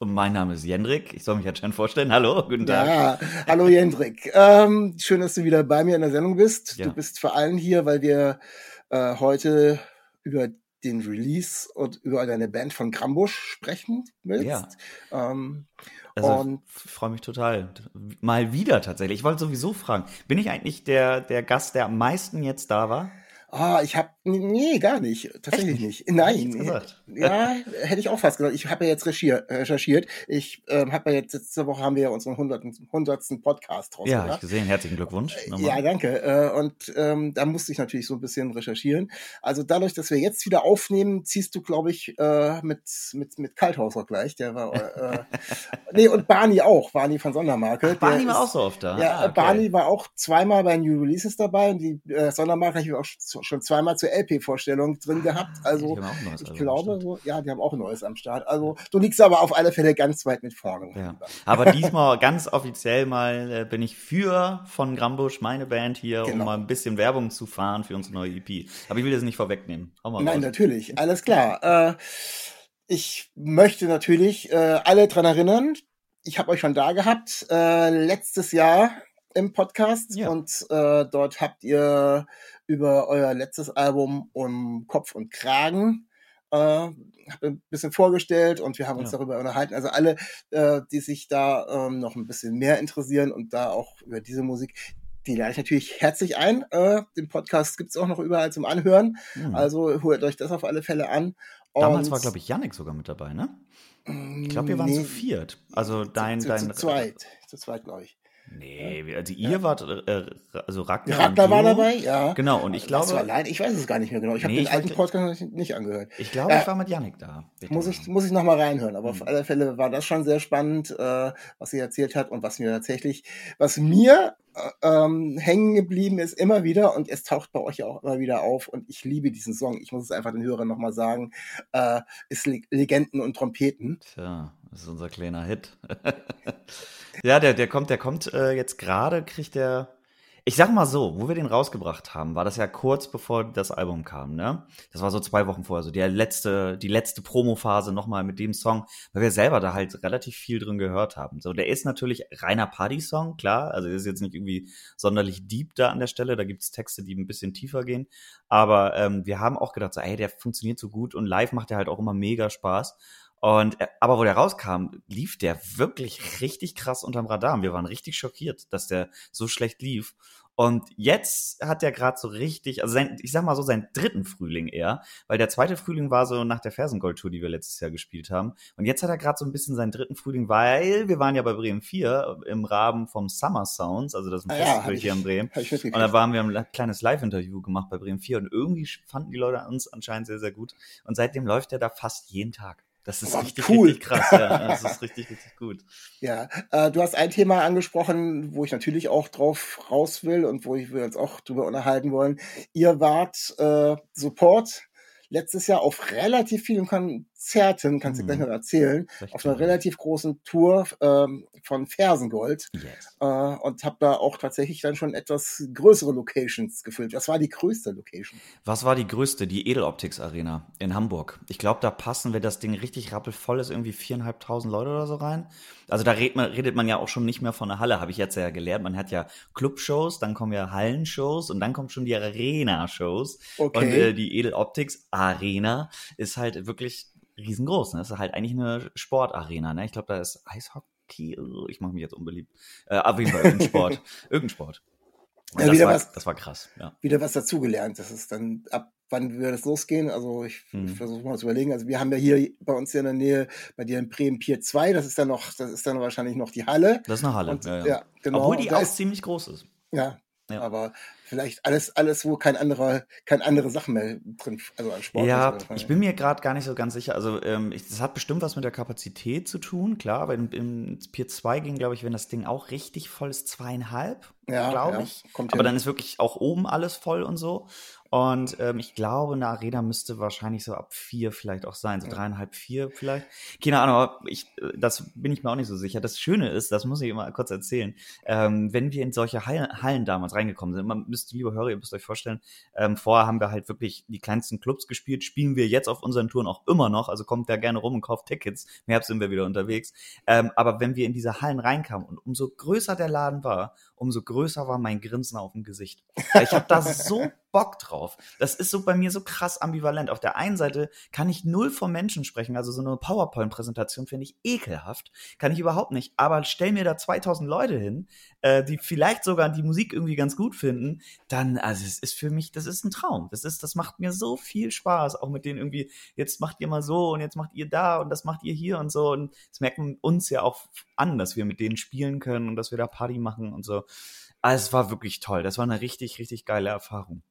Und mein Name ist Jendrik. Ich soll mich jetzt schon vorstellen. Hallo, guten Tag. Ja, hallo Jendrik. Ähm, schön, dass du wieder bei mir in der Sendung bist. Ja. Du bist vor allem hier, weil wir äh, heute über den Release und über deine Band von Grambusch sprechen willst. Ja. Ähm, Also ich freue mich total. Mal wieder tatsächlich. Ich wollte sowieso fragen, bin ich eigentlich der, der Gast, der am meisten jetzt da war? Ah, ich habe nee, gar nicht, tatsächlich nicht? nicht. Nein, ja, hätte ich auch fast gesagt. Ich habe ja jetzt recherchiert. recherchiert. Ich ähm, habe ja jetzt letzte Woche haben wir ja unseren hundertsten Podcast Ja, rausgebracht. ich gesehen. Herzlichen Glückwunsch. Ja, nochmal. danke. Äh, Und ähm, da musste ich natürlich so ein bisschen recherchieren. Also dadurch, dass wir jetzt wieder aufnehmen, ziehst du, glaube ich, äh, mit mit mit Kalthauser gleich. Der war äh, nee und Barney auch. Barney von Sondermarke. Ach, Barney war ist- auch so oft da. Ja, Ah, okay. Barney war auch zweimal bei New Releases dabei und die äh, Sondermarke habe ich auch schon zweimal zur LP-Vorstellung drin gehabt. Also auch ein neues ich glaube, so, ja, die haben auch ein neues am Start. Also du liegst aber auf alle Fälle ganz weit mit vorne. Ja. Aber diesmal ganz offiziell mal äh, bin ich für von Grambusch, meine Band hier, um Genau. mal ein bisschen Werbung zu fahren für unsere neue EP. Aber ich will das nicht vorwegnehmen. Nein, raus. natürlich, alles klar. Äh, ich möchte natürlich äh, alle dran erinnern, ich habe euch schon da gehabt, äh, letztes Jahr im Podcast Ja. und äh, dort habt ihr über euer letztes Album um Kopf und Kragen äh, ein bisschen vorgestellt und wir haben uns Ja. darüber unterhalten. Also alle, äh, die sich da ähm, noch ein bisschen mehr interessieren und da auch über diese Musik, die lade ich natürlich herzlich ein. Äh, den Podcast gibt's auch noch überall zum Anhören. Hm. Also holt euch das auf alle Fälle an. Damals Und, war, glaube ich, Yannick sogar mit dabei, ne? mm, Ich glaube, wir waren nee, zu viert. Also dein, zu, dein. zu zweit. Zu zweit, glaube ich. Nee, also ihr wart, äh, also Ragnar. Ragnar war du. dabei, ja. Genau, und ich glaube, allein, ich weiß es gar nicht mehr genau. Ich habe Nee, den alten Podcast nicht, angehört. ich glaube, Ja. ich war mit Yannick da. Muss ich, muss ich noch mal reinhören. Aber auf Mhm. alle Fälle war das schon sehr spannend, äh, was sie erzählt hat und was mir tatsächlich, was mir äh, ähm, hängen geblieben ist immer wieder und es taucht bei euch ja auch immer wieder auf und ich liebe diesen Song. Ich muss es einfach den Hörern noch mal sagen, äh, ist Le Legenden und Trompeten. Tja, das ist unser kleiner Hit. ja, der, der kommt, der kommt äh, jetzt gerade, kriegt der. Ich sag mal so, wo wir den rausgebracht haben, war das ja kurz bevor das Album kam, ne? Das war so zwei Wochen vorher, so die letzte, die letzte Promophase nochmal mit dem Song, weil wir selber da halt relativ viel drin gehört haben. So, der ist natürlich reiner Party-Song, klar, also der ist jetzt nicht irgendwie sonderlich deep da an der Stelle, da gibt's Texte, die ein bisschen tiefer gehen, aber ähm, wir haben auch gedacht, so, ey, der funktioniert so gut und live macht der halt auch immer mega Spaß. Und äh, aber wo der rauskam, lief der wirklich richtig krass unterm Radar. Und wir waren richtig schockiert, dass der so schlecht lief. Und jetzt hat er gerade so richtig, also sein, ich sag mal so, seinen dritten Frühling eher, weil der zweite Frühling war so nach der Fersengold-Tour, die wir letztes Jahr gespielt haben. Und jetzt hat er gerade so ein bisschen seinen dritten Frühling, weil wir waren ja bei Bremen 4 im Rahmen vom Summer Sounds, also das ist ein Ah ja, Festival hab hier in Bremen. Und da waren wir ein kleines Live-Interview gemacht bei Bremen 4 und irgendwie fanden die Leute uns anscheinend sehr, sehr gut. Und seitdem läuft er da fast jeden Tag. Das ist richtig, cool. richtig krass. Ja, das ist richtig, richtig gut. Ja, äh, du hast ein Thema angesprochen, wo ich natürlich auch drauf raus will und wo ich- wir uns auch drüber unterhalten wollen. Ihr wart äh, Support letztes Jahr auf relativ vielen Kon Konzerten, kannst du gleich Mhm. noch erzählen, auf einer relativ großen Tour ähm, von Fersengold Yes. äh, und habe da auch tatsächlich dann schon etwas größere Locations gefüllt. Was war die größte Location? Was war die größte? Die Edeloptics Arena in Hamburg. Ich glaube, da passen, wenn das Ding richtig rappelvoll ist, irgendwie viereinhalbtausend Leute oder so rein. Also da redet man, redet man ja auch schon nicht mehr von einer Halle, habe ich jetzt ja gelernt. Man hat ja Clubshows, dann kommen ja Hallenshows und dann kommen schon die Arena-Shows. Okay. Und äh, die Edeloptics Arena ist halt wirklich riesengroß. Ne? Das ist halt eigentlich eine Sportarena. Ne? Ich glaube, da ist Eishockey. oh, Ich mache mich jetzt unbeliebt. Äh, auf jeden Fall irgendein Sport. irgendein Sport. Ja, das, war, was- das war krass, ja. Wieder was dazugelernt. Das ist dann ab wann würde das losgehen? Also ich Mhm. versuche mal zu überlegen. Also wir haben ja hier bei uns hier in der Nähe, bei dir in Bremen Pier 2, das ist dann noch, das ist dann wahrscheinlich noch die Halle. Das ist eine Halle. Und, ja, ja. ja, genau. Obwohl die auch ziemlich groß ist. Ja, Ja. aber vielleicht alles, alles, wo kein anderer, kein andere Sachen mehr drin, also an Sport. Ja, ist, ich bin mir gerade gar nicht so ganz sicher. Also, ähm, ich, das hat bestimmt was mit der Kapazität zu tun, klar. Aber im, im Pier 2 ging, glaube ich, wenn das Ding auch richtig voll ist, zweieinhalb, Ja, glaube ja, ich. Aber hin. dann ist wirklich auch oben alles voll und so. Und ähm, ich glaube, eine Arena müsste wahrscheinlich so ab vier vielleicht auch sein, so dreieinhalb, vier vielleicht. Keine Ahnung, aber ich, äh, das bin ich mir auch nicht so sicher. Das Schöne ist, das muss ich immer kurz erzählen, ähm, wenn wir in solche Hallen, Hallen damals reingekommen sind, man müsst, liebe Hörer, ihr müsst euch vorstellen, ähm, vorher haben wir halt wirklich die kleinsten Clubs gespielt, spielen wir jetzt auf unseren Touren auch immer noch, also kommt da gerne rum und kauft Tickets. Im Herbst sind wir wieder unterwegs. Ähm, aber wenn wir in diese Hallen reinkamen und umso größer der Laden war, umso größer war mein Grinsen auf dem Gesicht. Ich habe da so Bock drauf. Das ist so bei mir so krass ambivalent. Auf der einen Seite kann ich null vom Menschen sprechen, also so eine PowerPoint-Präsentation finde ich ekelhaft, kann ich überhaupt nicht. Aber stell mir da 2000 Leute hin, äh, die vielleicht sogar die Musik irgendwie ganz gut finden, dann, also es ist für mich, das ist ein Traum. Das ist, das macht mir so viel Spaß, auch mit denen irgendwie, jetzt macht ihr mal so und jetzt macht ihr da und das macht ihr hier und so. Und das merken uns ja auch an, dass wir mit denen spielen können und dass wir da Party machen und so. Also es war wirklich toll. Das war eine richtig, richtig geile Erfahrung.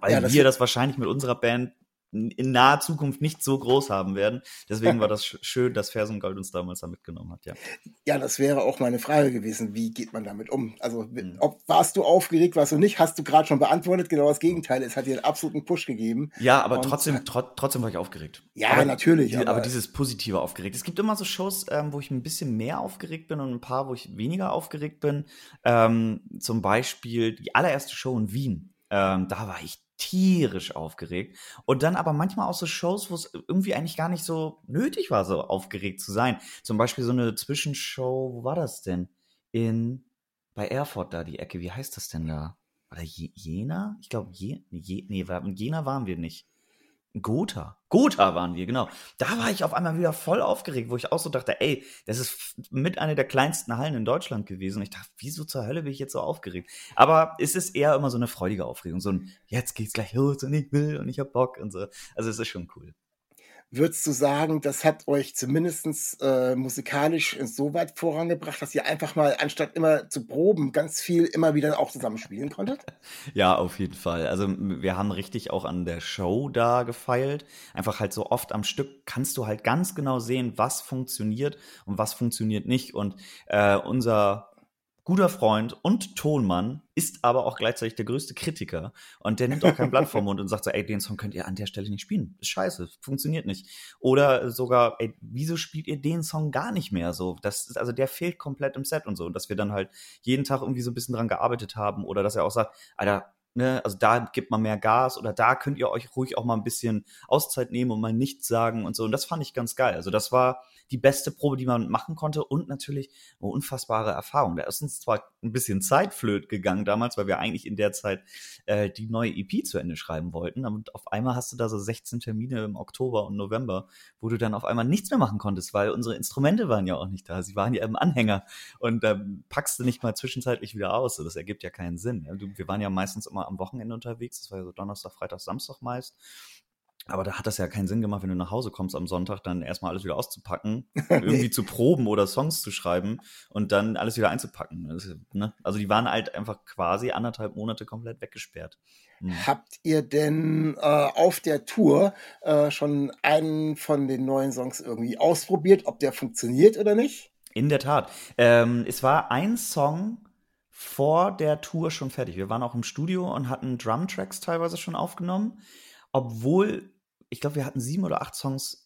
Weil Ja, wir das wahrscheinlich mit unserer Band in naher Zukunft nicht so groß haben werden. Deswegen war das sch- schön, dass Fersengold uns damals da mitgenommen hat, ja. Ja, das wäre auch meine Frage gewesen. Wie geht man damit um? Also, Mhm. ob, warst du aufgeregt, warst du nicht? Hast du gerade schon beantwortet? Genau das Gegenteil. Es hat dir einen absoluten Push gegeben. Ja, aber Und- trotzdem, tro trotzdem war ich aufgeregt. Ja, aber, natürlich, die- Aber, aber- dieses positive aufgeregt. Es gibt immer so Shows, ähm, wo ich ein bisschen mehr aufgeregt bin und ein paar, wo ich weniger aufgeregt bin. Ähm, zum Beispiel die allererste Show in Wien. Ähm, da war ich tierisch aufgeregt. Und dann aber manchmal auch so Shows, wo es irgendwie eigentlich gar nicht so nötig war, so aufgeregt zu sein. Zum Beispiel so eine Zwischenshow, wo war das denn? In, bei Erfurt da, die Ecke, wie heißt das denn da? Oder Je Jena? Ich glaube, Je nee, Jena waren wir nicht. Gotha. Gotha waren wir, genau. Da war ich auf einmal wieder voll aufgeregt, wo ich auch so dachte, ey, das ist mit einer der kleinsten Hallen in Deutschland gewesen. Und ich dachte, wieso zur Hölle bin ich jetzt so aufgeregt? Aber es ist eher immer so eine freudige Aufregung, so ein, jetzt geht's gleich los und ich will und ich hab Bock und so. Also es ist schon cool. Würdest du sagen, das hat euch zumindest äh, musikalisch so weit vorangebracht, dass ihr einfach mal, anstatt immer zu proben, ganz viel immer wieder auch zusammen spielen konntet? Ja, auf jeden Fall. Also wir haben richtig auch an der Show da gefeilt. Einfach halt so oft am Stück kannst du halt ganz genau sehen, was funktioniert und was funktioniert nicht. Und äh, unser guter Freund und Tonmann ist aber auch gleichzeitig der größte Kritiker. Und der nimmt auch kein Blatt vom Mund und sagt so, ey, den Song könnt ihr an der Stelle nicht spielen. Ist scheiße, funktioniert nicht. Oder sogar, ey, wieso spielt ihr den Song gar nicht mehr so? Das ist, also der fehlt komplett im Set und so. Und dass wir dann halt jeden Tag irgendwie so ein bisschen dran gearbeitet haben oder dass er auch sagt, Alter, ne, also da gibt man mehr Gas oder da könnt ihr euch ruhig auch mal ein bisschen Auszeit nehmen und mal nichts sagen und so. Und das fand ich ganz geil. Also das war die beste Probe, die man machen konnte und natürlich eine unfassbare Erfahrung. Da ist uns zwar ein bisschen Zeit flöt gegangen damals, weil wir eigentlich in der Zeit äh, die neue EP zu Ende schreiben wollten. Und auf einmal hast du da so 16 Termine im Oktober und November, wo du dann auf einmal nichts mehr machen konntest, weil unsere Instrumente waren ja auch nicht da. Sie waren ja im Anhänger und ähm, packst du nicht mal zwischenzeitlich wieder aus. Das ergibt ja keinen Sinn. Wir waren ja meistens immer am Wochenende unterwegs. Das war ja so Donnerstag, Freitag, Samstag meist. Aber da hat das ja keinen Sinn gemacht, wenn du nach Hause kommst am Sonntag, dann erstmal alles wieder auszupacken, irgendwie zu proben oder Songs zu schreiben und dann alles wieder einzupacken. Das ne? Also die waren halt einfach quasi anderthalb Monate komplett weggesperrt. Mhm. Habt ihr denn äh, auf der Tour äh, schon einen von den neuen Songs irgendwie ausprobiert, ob der funktioniert oder nicht? In der Tat. Ähm, es war ein Song vor der Tour schon fertig. Wir waren auch im Studio und hatten Drumtracks teilweise schon aufgenommen, obwohl ich glaube, wir hatten sieben oder acht Songs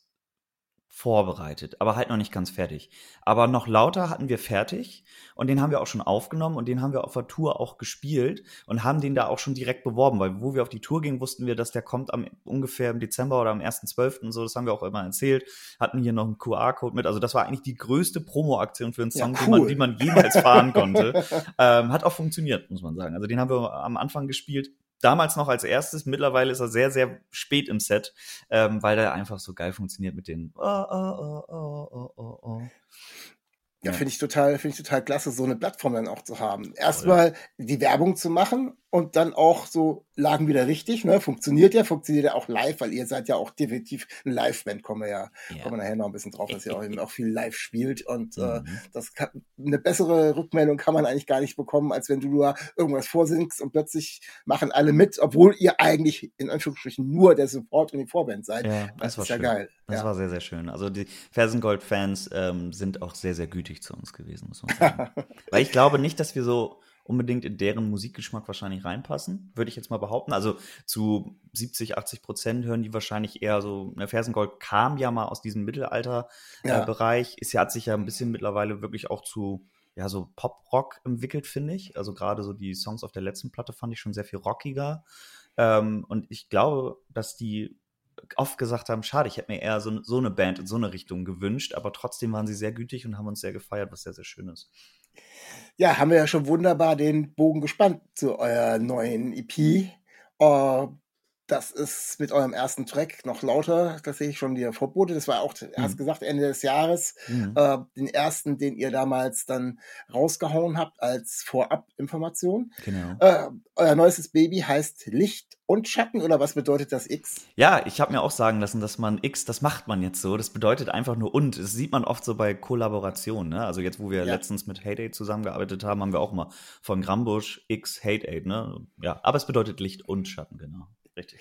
vorbereitet, aber halt noch nicht ganz fertig. Aber noch lauter hatten wir fertig und den haben wir auch schon aufgenommen und den haben wir auf der Tour auch gespielt und haben den da auch schon direkt beworben, weil wo wir auf die Tour gingen, wussten wir, dass der kommt am ungefähr im Dezember oder am 1.12. und so, das haben wir auch immer erzählt, hatten hier noch einen QR-Code mit, also das war eigentlich die größte Promo-Aktion für einen Song, Ja, die, man, cool. die man jemals fahren konnte. ähm, hat auch funktioniert, muss man sagen. Also den haben wir am Anfang gespielt, damals noch als erstes, mittlerweile ist er sehr, sehr spät im Set, ähm, weil der einfach so geil funktioniert mit den oh, oh, oh, oh, oh, oh, oh. Ja, finde ich total, finde ich total klasse, so eine Plattform dann auch zu haben. Erstmal die Werbung zu machen und dann auch so Lagen wieder richtig, ne? Funktioniert ja, funktioniert ja auch live, weil ihr seid ja auch definitiv ein Live-Band, kommen wir ja, Ja. kommen wir nachher noch ein bisschen drauf, dass ihr auch, eben auch viel live spielt und äh, Mhm. das kann, eine bessere Rückmeldung kann man eigentlich gar nicht bekommen, als wenn du da irgendwas vorsingst und plötzlich machen alle mit, obwohl ihr eigentlich in Anführungsstrichen nur der Support und die Vorband seid. Ja, das, das war ist ja schön. geil. Das ja. war sehr, sehr schön. Also die Fersengold-Fans ähm, sind auch sehr, sehr gütig zu uns gewesen, muss man sagen. Weil ich glaube nicht, dass wir so unbedingt in deren Musikgeschmack wahrscheinlich reinpassen, würde ich jetzt mal behaupten. Also zu 70, 80 Prozent hören die wahrscheinlich eher so, ne, Fersengold kam ja mal aus diesem Mittelalter-Bereich, Ja. äh, ist ja, hat sich ja ein bisschen mittlerweile wirklich auch zu ja, so Pop-Rock entwickelt, finde ich. Also gerade so die Songs auf der letzten Platte fand ich schon sehr viel rockiger. Ähm, und ich glaube, dass die oft gesagt haben, schade, ich hätte mir eher so, so eine Band in so eine Richtung gewünscht, aber trotzdem waren sie sehr gütig und haben uns sehr gefeiert, was sehr, sehr schön ist. Ja, haben wir ja schon wunderbar den Bogen gespannt zu eurer neuen EP. Äh, das ist mit eurem ersten Track noch lauter. Das sehe ich schon dir Vorbote. Das war auch, erst gesagt, Ende des Jahres. Mhm. Äh, den ersten, den ihr damals dann rausgehauen habt als Vorab-Information. Genau. Äh, euer neuestes Baby heißt Licht und Schatten oder was bedeutet das X? Ja, ich habe mir auch sagen lassen, dass man X, das macht man jetzt so. Das bedeutet einfach nur und. Das sieht man oft so bei Kollaborationen. Ne? Also jetzt, wo wir Ja. letztens mit Hate Aid zusammengearbeitet haben, haben wir auch mal von Grambusch X Hate Aid. Ne? Ja, aber es bedeutet Licht und Schatten, genau. Richtig.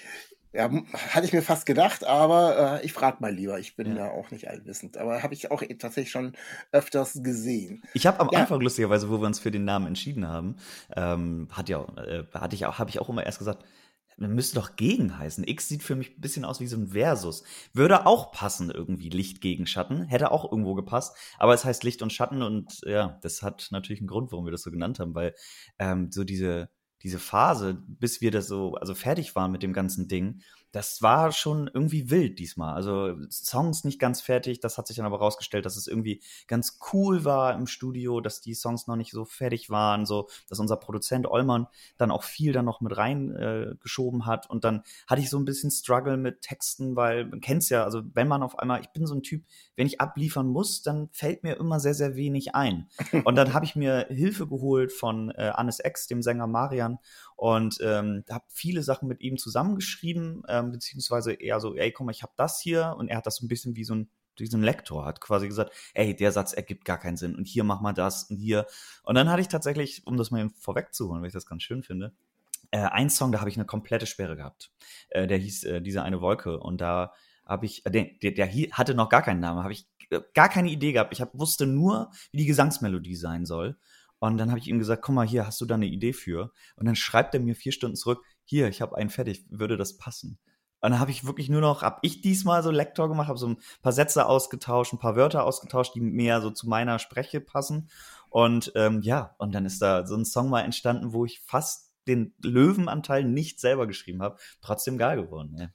Ja, hatte ich mir fast gedacht, aber äh, ich frage mal lieber. Ich bin Ja. da auch nicht allwissend. Aber habe ich auch eh tatsächlich schon öfters gesehen. Ich habe am Ja. Anfang lustigerweise, wo wir uns für den Namen entschieden haben, ähm, hat ja, äh, hatte ich auch, habe ich auch immer erst gesagt, man müsste doch gegen heißen. X sieht für mich ein bisschen aus wie so ein Versus. Würde auch passen irgendwie Licht gegen Schatten, hätte auch irgendwo gepasst. Aber es heißt Licht und Schatten und ja, das hat natürlich einen Grund, warum wir das so genannt haben, weil ähm, so diese diese Phase, bis wir das so, also fertig waren mit dem ganzen Ding, das war schon irgendwie wild diesmal. Also Songs nicht ganz fertig, das hat sich dann aber rausgestellt, dass es irgendwie ganz cool war im Studio, dass die Songs noch nicht so fertig waren, so dass unser Produzent Ollmann dann auch viel dann noch mit rein äh, hat und dann hatte ich so ein bisschen Struggle mit Texten, weil man kennt's ja, also wenn man auf einmal, ich bin so ein Typ, wenn ich abliefern muss, dann fällt mir immer sehr sehr wenig ein. Und dann habe ich mir Hilfe geholt von äh, Annes Ex, dem Sänger Marian und ähm, habe viele Sachen mit ihm zusammengeschrieben, ähm, beziehungsweise eher so, ey, guck mal, ich habe das hier und er hat das so ein bisschen wie so ein diesen Lektor hat quasi gesagt, ey, der Satz ergibt gar keinen Sinn und hier mach mal das und hier. Und dann hatte ich tatsächlich, um das mal vorwegzuholen, weil ich das ganz schön finde, äh, ein Song, da habe ich eine komplette Sperre gehabt. Äh, der hieß äh, Diese eine Wolke und da habe ich, äh, der, der, der hier hatte noch gar keinen Namen, habe ich äh, gar keine Idee gehabt. Ich hab, wusste nur, wie die Gesangsmelodie sein soll. Und dann habe ich ihm gesagt, komm mal hier, hast du da eine Idee für? Und dann schreibt er mir vier Stunden zurück, hier, ich habe einen fertig, würde das passen? Und dann habe ich wirklich nur noch, habe ich diesmal so Lektor gemacht, habe so ein paar Sätze ausgetauscht, ein paar Wörter ausgetauscht, die mehr so zu meiner Spreche passen. Und ähm, ja, und dann ist da so ein Song mal entstanden, wo ich fast den Löwenanteil nicht selber geschrieben habe. Trotzdem geil geworden. Ja.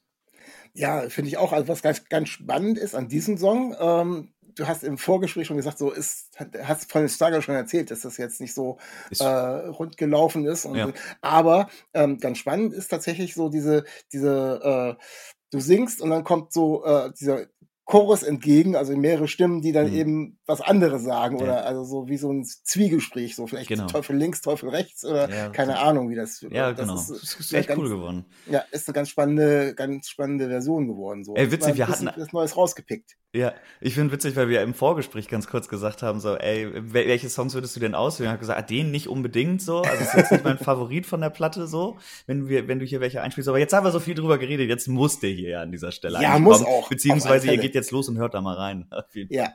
Ja, finde ich auch. Also was ganz, ganz spannend ist an diesem Song, ähm, du hast im Vorgespräch schon gesagt, so ist, hast von den Struggle schon erzählt, dass das jetzt nicht so Ist- äh, rund gelaufen ist. Ja. Aber ähm, ganz spannend ist tatsächlich so diese, diese, äh, du singst und dann kommt so äh, dieser Chorus entgegen, also mehrere Stimmen, die dann Mhm. eben was anderes sagen Ja. oder also so wie so ein Zwiegespräch, so vielleicht Genau. Teufel links, Teufel rechts oder Ja, keine das- Ahnung, wie das. Ja, das genau. Ist, Das ist ja echt ganz, cool geworden. Ja, ist eine ganz spannende, ganz spannende Version geworden. So. Ey, witzig, wir hatten- was Neues rausgepickt. Ja, ich finde witzig, weil wir im Vorgespräch ganz kurz gesagt haben, so, ey, wel- welche Songs würdest du denn auswählen? Ich habe gesagt, ah, den nicht unbedingt so. Also ist jetzt nicht mein Favorit von der Platte so, wenn wir, wenn du hier welche einspielst. Aber jetzt haben wir so viel drüber geredet, jetzt muss der hier ja an dieser Stelle Ja, muss kommen. auch, Beziehungsweise ihr Fälle. Jetzt los und hört da mal rein. Ja,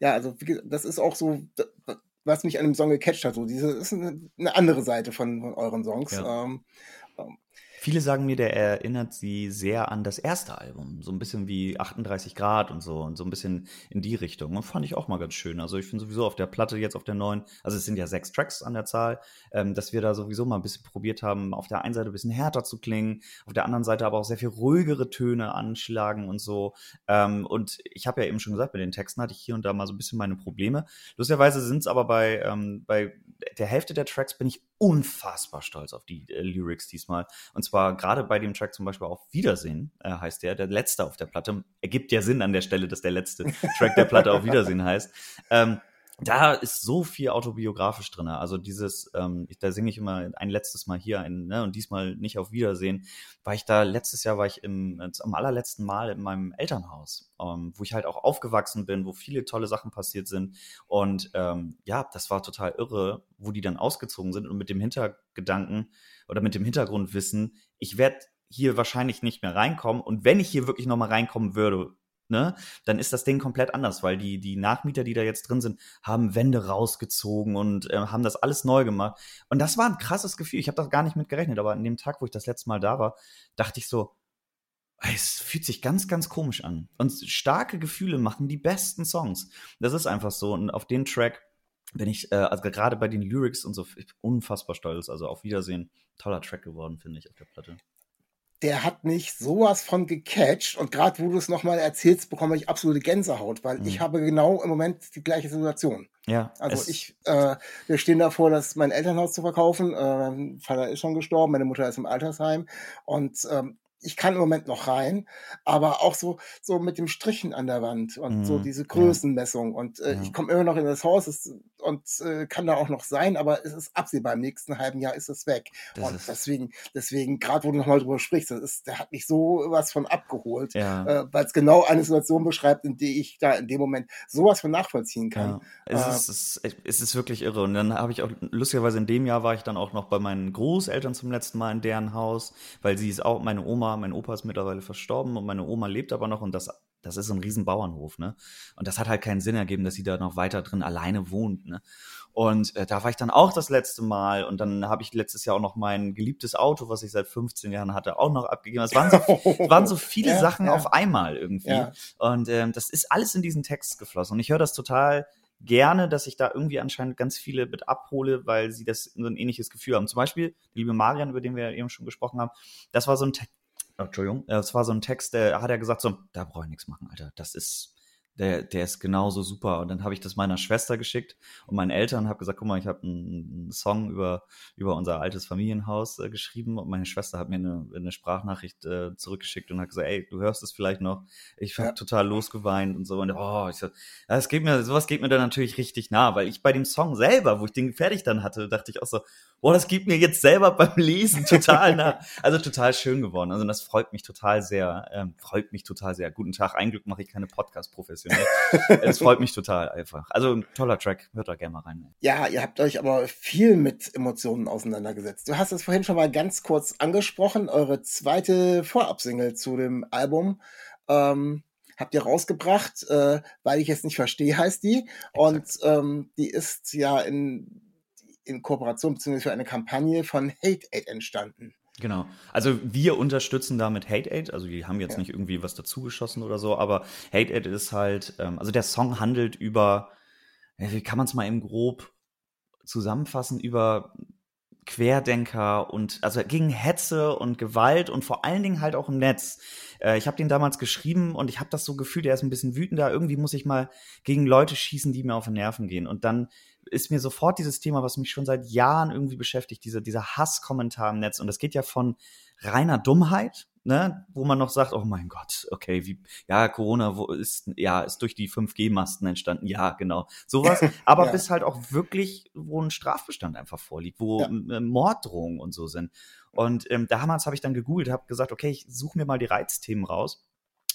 ja, also das ist auch so, was mich an dem Song gecatcht hat. So diese ist eine, andere Seite von, von euren Songs. Ja. Ähm, Viele sagen mir, der erinnert sie sehr an das erste Album. So ein bisschen wie 38 Grad und so und so ein bisschen in die Richtung. Und fand ich auch mal ganz schön. Also ich finde sowieso auf der Platte jetzt auf der neuen, also es sind ja sechs Tracks an der Zahl, ähm, dass wir da sowieso mal ein bisschen probiert haben, auf der einen Seite ein bisschen härter zu klingen, auf der anderen Seite aber auch sehr viel ruhigere Töne anschlagen und so. Ähm, und ich habe ja eben schon gesagt, mit den Texten hatte ich hier und da mal so ein bisschen meine Probleme. Lustigerweise sind es aber bei, ähm, bei der Hälfte der Tracks bin ich unfassbar stolz auf die äh, Lyrics diesmal. Und zwar gerade bei dem Track zum Beispiel auf Wiedersehen äh, heißt der, der letzte auf der Platte. Ergibt ja Sinn an der Stelle, dass der letzte Track der Platte auf Wiedersehen heißt. Ähm, da ist so viel autobiografisch drin. Also dieses, ähm, da singe ich immer ein letztes Mal hier ein, ne, und diesmal nicht auf Wiedersehen, war ich da, letztes Jahr war ich im, am allerletzten Mal in meinem Elternhaus, ähm, wo ich halt auch aufgewachsen bin, wo viele tolle Sachen passiert sind. Und ähm, ja, das war total irre, wo die dann ausgezogen sind und mit dem Hintergedanken oder mit dem Hintergrundwissen, ich werde hier wahrscheinlich nicht mehr reinkommen. Und wenn ich hier wirklich nochmal reinkommen würde, ne, dann ist das Ding komplett anders, weil die, die Nachmieter, die da jetzt drin sind, haben Wände rausgezogen und äh, haben das alles neu gemacht. Und das war ein krasses Gefühl. Ich habe da gar nicht mit gerechnet, aber an dem Tag, wo ich das letzte Mal da war, dachte ich so, es fühlt sich ganz, ganz komisch an. Und starke Gefühle machen die besten Songs. Das ist einfach so. Und auf den Track bin ich, äh, also gerade bei den Lyrics und so, unfassbar stolz. Also auf Wiedersehen, toller Track geworden, finde ich, auf der Platte der hat mich sowas von gecatcht und gerade wo du es nochmal erzählst, bekomme ich absolute Gänsehaut, weil mhm. ich habe genau im Moment die gleiche Situation. Ja. Also ich, äh, wir stehen davor, das mein Elternhaus zu verkaufen. Äh, mein Vater ist schon gestorben, meine Mutter ist im Altersheim und ähm, ich kann im Moment noch rein, aber auch so so mit dem Strichen an der Wand und mm, so mhm. diese Größenmessung ja. und äh, ja. ich komme immer noch in das Haus und äh, kann da auch noch sein, aber es ist absehbar im nächsten halben Jahr ist es weg das und deswegen deswegen gerade wo du nochmal drüber sprichst, das ist der hat mich so was von abgeholt, ja. äh, weil es genau eine Situation beschreibt, in die ich da in dem Moment sowas von nachvollziehen kann. Es, ist, es, ist, es ist wirklich irre und dann habe ich auch lustigerweise in dem Jahr war ich dann auch noch bei meinen Großeltern zum letzten Mal in deren Haus, weil sie ist auch meine Oma Oma, mein Opa ist mittlerweile verstorben und meine Oma lebt aber noch und das, das ist so ein Riesenbauernhof, ne? Und das hat halt keinen Sinn ergeben, dass sie da noch weiter drin alleine wohnt, ne? Und äh, da war ich dann auch das letzte Mal und dann habe ich letztes Jahr auch noch mein geliebtes Auto, was ich seit 15 Jahren hatte, auch noch abgegeben. Es waren so, waren so viele ja, Sachen ja. auf einmal irgendwie. Ja. Und ähm, das ist alles in diesen Text geflossen. Und ich höre das total gerne, dass ich da irgendwie anscheinend ganz viele mit abhole, weil sie das so ein ähnliches Gefühl haben. Zum Beispiel, die liebe Marian, über den wir eben schon gesprochen haben, das war so ein Entschuldigung, es war so ein Text, der hat er gesagt, so, da brauche ich nichts machen, Alter. Das ist, der, der ist genauso super. Und dann habe ich das meiner Schwester geschickt und meinen Eltern habe gesagt, guck mal, ich habe einen, einen, Song über, über unser altes Familienhaus äh, geschrieben und meine Schwester hat mir eine, eine Sprachnachricht äh, zurückgeschickt und hat gesagt, ey, du hörst es vielleicht noch. Ich habe ja. total losgeweint und so. Und oh, ich so, das geht mir, sowas geht mir dann natürlich richtig nah, weil ich bei dem Song selber, wo ich den fertig dann hatte, dachte ich auch so, boah, das gibt mir jetzt selber beim Lesen total nah. Also total schön geworden. Also das freut mich total sehr, ähm, freut mich total sehr. Guten Tag, ein Glück mache ich keine Podcast-Profession professionell. es freut mich total einfach. Also ein toller Track, hört da gerne mal rein. Ja, ihr habt euch aber viel mit Emotionen auseinandergesetzt. Du hast es vorhin schon mal ganz kurz angesprochen, eure zweite Vorabsingle zu dem Album. Ähm, habt ihr rausgebracht, äh, weil ich jetzt nicht verstehe, heißt die. Und ähm, die ist ja in, in Kooperation bzw. für eine Kampagne von Hate Aid entstanden. Genau. Also wir unterstützen damit Hate Aid. Also die haben jetzt ja. nicht irgendwie was dazugeschossen oder so, aber Hate Aid ist halt, ähm, also der Song handelt über, wie kann man es mal eben grob zusammenfassen, über Querdenker und also gegen Hetze und Gewalt und vor allen Dingen halt auch im Netz. Äh, ich habe den damals geschrieben und ich habe das so gefühlt, er ist ein bisschen wütender. Irgendwie muss ich mal gegen Leute schießen, die mir auf den Nerven gehen. Und dann ist mir sofort dieses Thema, was mich schon seit Jahren irgendwie beschäftigt, dieser, dieser Hasskommentar im Netz. Und das geht ja von reiner Dummheit, ne, wo man noch sagt, oh mein Gott, okay, wie, ja, Corona wo ist, ja, ist durch die 5G-Masten entstanden, ja, genau, sowas, aber ja. bis halt auch wirklich, wo ein Strafbestand einfach vorliegt, wo ja. Morddrohungen und so sind. Und ähm, damals habe ich dann gegoogelt, habe gesagt, okay, ich suche mir mal die Reizthemen raus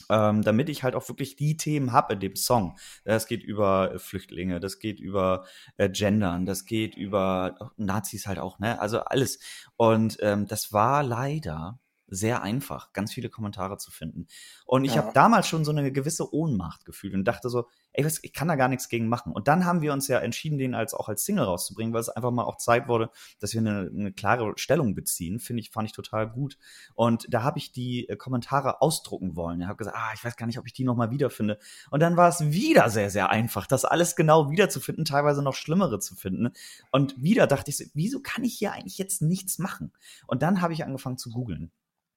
ähm, damit ich halt auch wirklich die Themen habe in dem Song. Das geht über äh, Flüchtlinge, das geht über äh, Gendern, das geht über Nazis halt auch, ne? Also alles. Und ähm, das war leider sehr einfach, ganz viele Kommentare zu finden. Und ich Ja. habe damals schon so eine gewisse Ohnmacht gefühlt und dachte so, ey, was, ich kann da gar nichts gegen machen. Und dann haben wir uns ja entschieden, den als auch als Single rauszubringen, weil es einfach mal auch Zeit wurde, dass wir eine, eine klare Stellung beziehen. Finde ich, fand ich total gut. Und da habe ich die äh, Kommentare ausdrucken wollen. Ich habe gesagt, ah, ich weiß gar nicht, ob ich die nochmal wiederfinde. Und dann war es wieder sehr, sehr einfach, das alles genau wiederzufinden, teilweise noch schlimmere zu finden. Und wieder dachte ich so, wieso kann ich hier eigentlich jetzt nichts machen? Und dann habe ich angefangen zu googeln.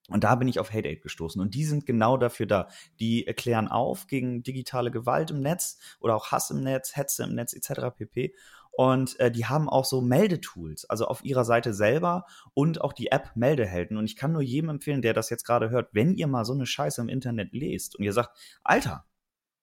Und da bin ich auf Hate Aid gestoßen. Und die sind genau dafür da. Die erklären auf gegen digitale Gewalt im Netz oder auch Hass im Netz, Hetze im Netz etc. pp. Und äh, die haben auch so Meldetools, also auf ihrer Seite selber und auch die App Meldehelden. Und ich kann nur jedem empfehlen, der das jetzt gerade hört, wenn ihr mal so eine Scheiße im Internet lest und ihr sagt, Alter,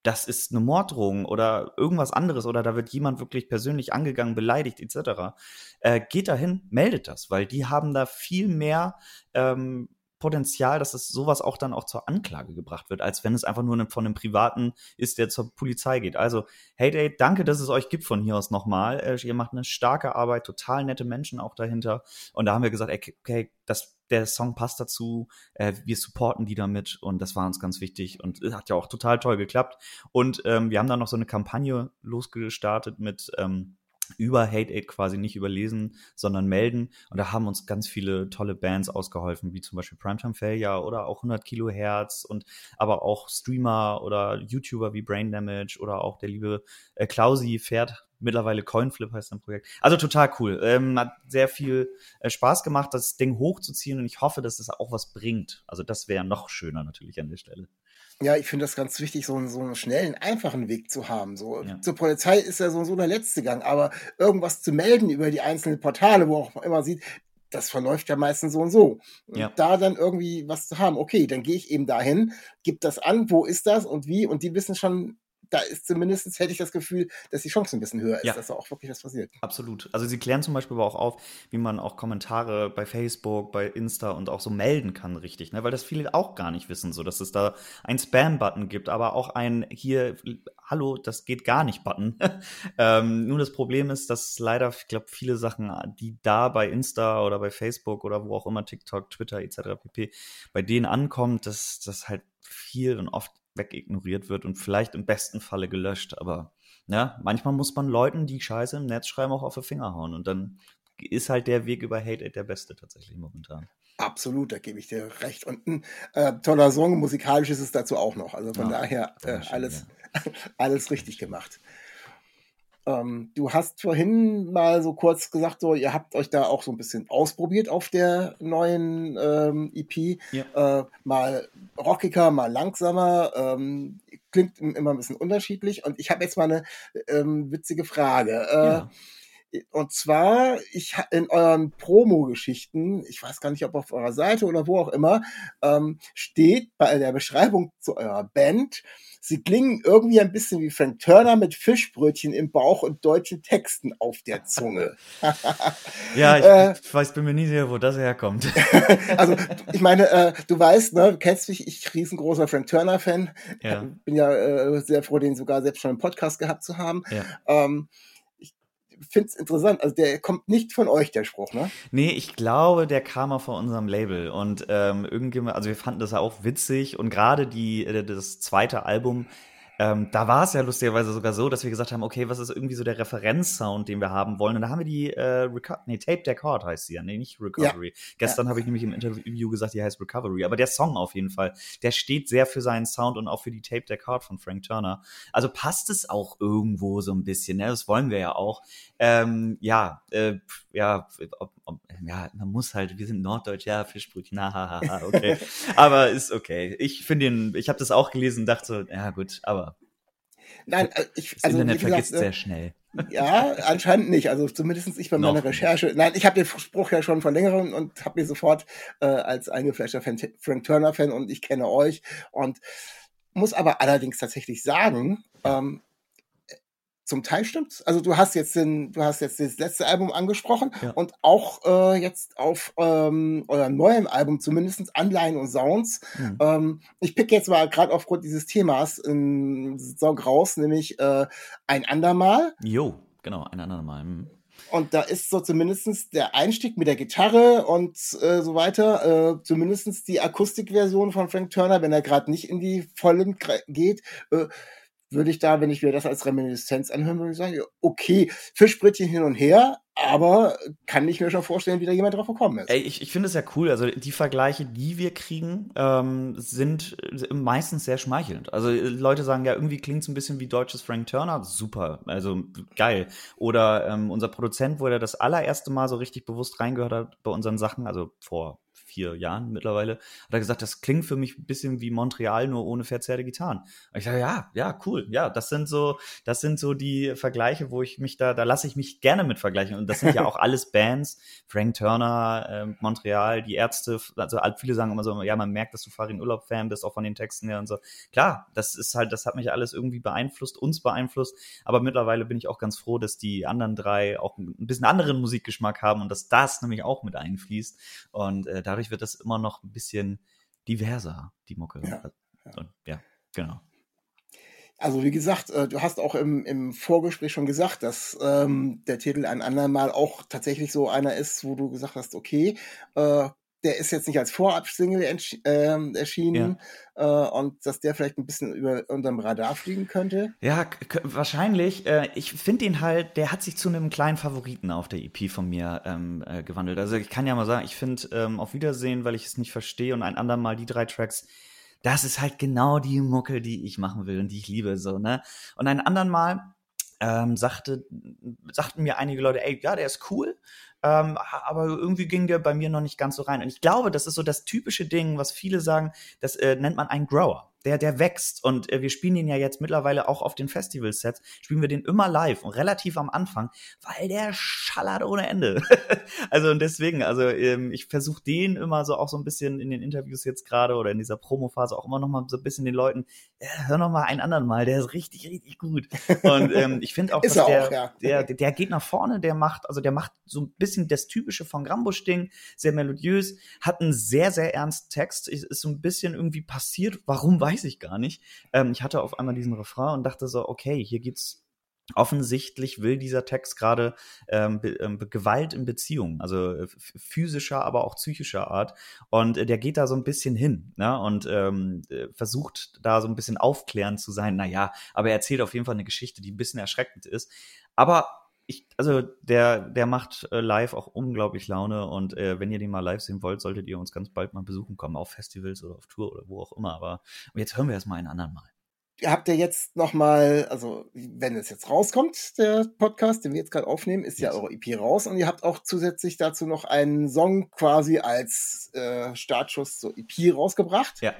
das ist eine Morddrohung oder irgendwas anderes oder da wird jemand wirklich persönlich angegangen, beleidigt etc., äh, geht dahin, meldet das, weil die haben da viel mehr ähm, Potenzial, dass es sowas auch dann auch zur Anklage gebracht wird, als wenn es einfach nur ne- von einem Privaten ist, der zur Polizei geht. Also, hey Date, danke, dass es euch gibt von hier aus nochmal. Äh, ihr macht eine starke Arbeit, total nette Menschen auch dahinter. Und da haben wir gesagt, ey, okay, das, der Song passt dazu, äh, wir supporten die damit und das war uns ganz wichtig und hat ja auch total toll geklappt. Und ähm, wir haben dann noch so eine Kampagne losgestartet mit ähm, über Hate Aid quasi nicht überlesen, sondern melden. Und da haben uns ganz viele tolle Bands ausgeholfen, wie zum Beispiel Primetime Failure oder auch 100 Kilohertz und aber auch Streamer oder YouTuber wie Brain Damage oder auch der liebe äh, Klausi fährt mittlerweile Coinflip heißt sein Projekt. Also total cool. Ähm, hat sehr viel äh, Spaß gemacht, das Ding hochzuziehen und ich hoffe, dass es auch was bringt. Also das wäre noch schöner natürlich an der Stelle. Ja, ich finde das ganz wichtig, so, einen- so einen schnellen, einfachen Weg zu haben. So, Ja. Zur Polizei ist ja so, so der letzte Gang, aber irgendwas zu melden über die einzelnen Portale, wo auch immer sieht, das verläuft ja meistens so und so. Und Ja. Da dann irgendwie was zu haben, okay, dann gehe ich eben dahin, gib das an, wo ist das und wie, und die wissen schon, da ist zumindest, hätte ich das Gefühl, dass die Chance ein bisschen höher ist, Ja. dass da auch wirklich was passiert. Absolut. Also sie klären zum Beispiel aber auch auf, wie man auch Kommentare bei Facebook, bei Insta und auch so melden kann, richtig, ne? Weil das viele auch gar nicht wissen, so dass es da einen Spam-Button gibt, aber auch ein hier, hallo, das geht gar nicht Button. ähm, nur das Problem ist, dass leider, ich glaube, viele Sachen, die da bei Insta oder bei Facebook oder wo auch immer, TikTok, Twitter etc. pp, bei denen ankommt, dass das halt viel und oft wegignoriert wird und vielleicht im besten Falle gelöscht, aber ja, manchmal muss man Leuten, die Scheiße im Netz schreiben, auch auf die Finger hauen. Und dann ist halt der Weg über Hate Aid der beste tatsächlich momentan. Absolut, da gebe ich dir recht. Und ein äh, toller Song, musikalisch ist es dazu auch noch. Also von Ja, daher äh, alles, alles richtig gemacht. Ähm, du hast vorhin mal so kurz gesagt, so ihr habt euch da auch so ein bisschen ausprobiert auf der neuen ähm, EP. Ja. Äh, mal rockiger, mal langsamer. Ähm, klingt immer ein bisschen unterschiedlich. Und ich habe jetzt mal eine ähm, witzige Frage. Äh, Ja. und zwar, ich in euren Promo-Geschichten, ich weiß gar nicht, ob auf eurer Seite oder wo auch immer, ähm, steht bei der Beschreibung zu eurer Band, sie klingen irgendwie ein bisschen wie Frank Turner mit Fischbrötchen im Bauch und deutschen Texten auf der Zunge. Ja, ich, Äh. ich weiß, bin mir nie sicher, wo das herkommt. also, ich meine, äh, du weißt, ne, du kennst mich, ich riesengroßer Frank Turner-Fan. Ja. Bin ja äh, sehr froh, den sogar selbst schon im Podcast gehabt zu haben. ja. Ähm, finde es interessant, also der kommt nicht von euch, der Spruch, ne? Nee, ich glaube, der kam mal von unserem Label. Und ähm, irgendjemand, also wir fanden das auch witzig. Und gerade die, äh, das zweite Album, ähm, da war es ja lustigerweise sogar so, dass wir gesagt haben, okay, was ist irgendwie so der Referenzsound, den wir haben wollen? Und da haben wir die äh, Reco nee, Tape Deck Hard heißt sie ja, nee, nicht Recovery. Gestern habe ich nämlich im Interview gesagt, die heißt Recovery. Aber der Song auf jeden Fall, der steht sehr für seinen Sound und auch für die Tape Deck Hard von Frank Turner. Also passt es auch irgendwo so ein bisschen, ne? Das wollen wir ja auch. Ähm, ja, äh, ja, ob, ja, man muss halt, wir sind Norddeutsch, ja, Fischbrötchen, na, ha, ha, ha, okay. aber ist okay. Ich finde den, ich habe das auch gelesen und dachte so, ja gut, aber Nein, äh, ich, das also Internet gesagt, vergisst äh, sehr schnell. Ja, anscheinend nicht. Also zumindest ich bei meiner Noch. Recherche. Nein, ich habe den Spruch ja schon von längerem und habe mir sofort äh, als eingefleischter Fan, Frank Turner Fan und ich kenne euch und muss aber allerdings tatsächlich sagen, ähm, zum Teil stimmt's. Also du hast jetzt den, du hast jetzt das letzte Album angesprochen Ja. und auch äh, jetzt auf ähm, eurem neuen Album zumindest Anleihen und Sounds. Hm. Ähm, ich pick jetzt mal gerade aufgrund dieses Themas einen Song raus, nämlich äh, ein andermal. Jo, genau, ein andermal. Hm. Und da ist so zumindestens der Einstieg mit der Gitarre und äh, so weiter, äh, zumindestens die Akustikversion von Frank Turner, wenn er gerade nicht in die Vollen geht, äh, würde ich da, wenn ich mir das als Reminiszenz anhören würde, sagen, okay, Fischbrötchen hin und her, aber kann ich mir schon vorstellen, wie da jemand drauf gekommen ist. Ey, ich, ich finde es ja cool. Also die Vergleiche, die wir kriegen, ähm, sind meistens sehr schmeichelnd. Also Leute sagen ja, irgendwie klingt es ein bisschen wie deutsches Frank Turner. Super, also geil. Oder ähm, unser Produzent, wo er das allererste Mal so richtig bewusst reingehört hat bei unseren Sachen, also vor vier Jahren mittlerweile, hat er gesagt, das klingt für mich ein bisschen wie Montreal, nur ohne verzerrte Gitarren. Und ich sage, ja, ja, cool, ja, das sind so, das sind so die Vergleiche, wo ich mich da, da lasse ich mich gerne mit vergleichen. Und das sind ja auch alles Bands, Frank Turner, äh, Montreal, die Ärzte, also viele sagen immer so, ja, man merkt, dass du Farin Urlaub-Fan bist, auch von den Texten her und so. Klar, das ist halt, das hat mich alles irgendwie beeinflusst, uns beeinflusst, aber mittlerweile bin ich auch ganz froh, dass die anderen drei auch ein bisschen anderen Musikgeschmack haben und dass das nämlich auch mit einfließt. Und äh, dadurch dadurch wird das immer noch ein bisschen diverser, die Mucke. Ja, ja. Und, ja genau. Also wie gesagt, äh, du hast auch im, im Vorgespräch schon gesagt, dass ähm, der Titel ein andermal auch tatsächlich so einer ist, wo du gesagt hast, okay, äh, der ist jetzt nicht als Vorab-Single äh, erschienen ja. äh, und dass der vielleicht ein bisschen über unterm Radar fliegen könnte. Ja, wahrscheinlich. Äh, ich finde ihn halt, der hat sich zu einem kleinen Favoriten auf der EP von mir ähm, äh, gewandelt. Also ich kann ja mal sagen, ich finde ähm, auf Wiedersehen, weil ich es nicht verstehe und ein andermal die drei Tracks, das ist halt genau die Mucke, die ich machen will und die ich liebe. so ne Und ein anderen Mal ähm, sagte, sagten mir einige Leute, ey, ja, der ist cool, ähm, aber irgendwie ging der bei mir noch nicht ganz so rein. Und ich glaube, das ist so das typische Ding, was viele sagen, das äh, nennt man einen Grower der, der wächst. Und äh, wir spielen den ja jetzt mittlerweile auch auf den Festival-Sets, spielen wir den immer live und relativ am Anfang, weil der schallert ohne Ende. also und deswegen, also ähm, ich versuche den immer so auch so ein bisschen in den Interviews jetzt gerade oder in dieser Promo-Phase auch immer noch mal so ein bisschen den Leuten, äh, hör noch mal einen anderen mal, der ist richtig, richtig gut. Und ähm, ich finde auch, dass der, auch, ja. der, der geht nach vorne, der macht, also der macht so ein bisschen das Typische von Grambusch-Ding, sehr melodiös, hat einen sehr, sehr ernsten Text, ist, ist so ein bisschen irgendwie passiert, warum weiß weiß ich gar nicht. Ähm, ich hatte auf einmal diesen Refrain und dachte so, okay, hier geht's offensichtlich will dieser Text gerade ähm, ähm, Gewalt in Beziehungen, also äh, physischer, aber auch psychischer Art. Und äh, der geht da so ein bisschen hin ne? und ähm, äh, versucht da so ein bisschen aufklärend zu sein. Naja, aber er erzählt auf jeden Fall eine Geschichte, die ein bisschen erschreckend ist. Aber ich, also der, der macht äh, live auch unglaublich Laune und äh, wenn ihr den mal live sehen wollt, solltet ihr uns ganz bald mal besuchen kommen, auf Festivals oder auf Tour oder wo auch immer. Aber jetzt hören wir erstmal einen anderen Mal. Habt ihr jetzt nochmal, also wenn es jetzt rauskommt, der Podcast, den wir jetzt gerade aufnehmen, ist yes. ja eure EP raus und ihr habt auch zusätzlich dazu noch einen Song quasi als äh, Startschuss zur EP rausgebracht. Ja.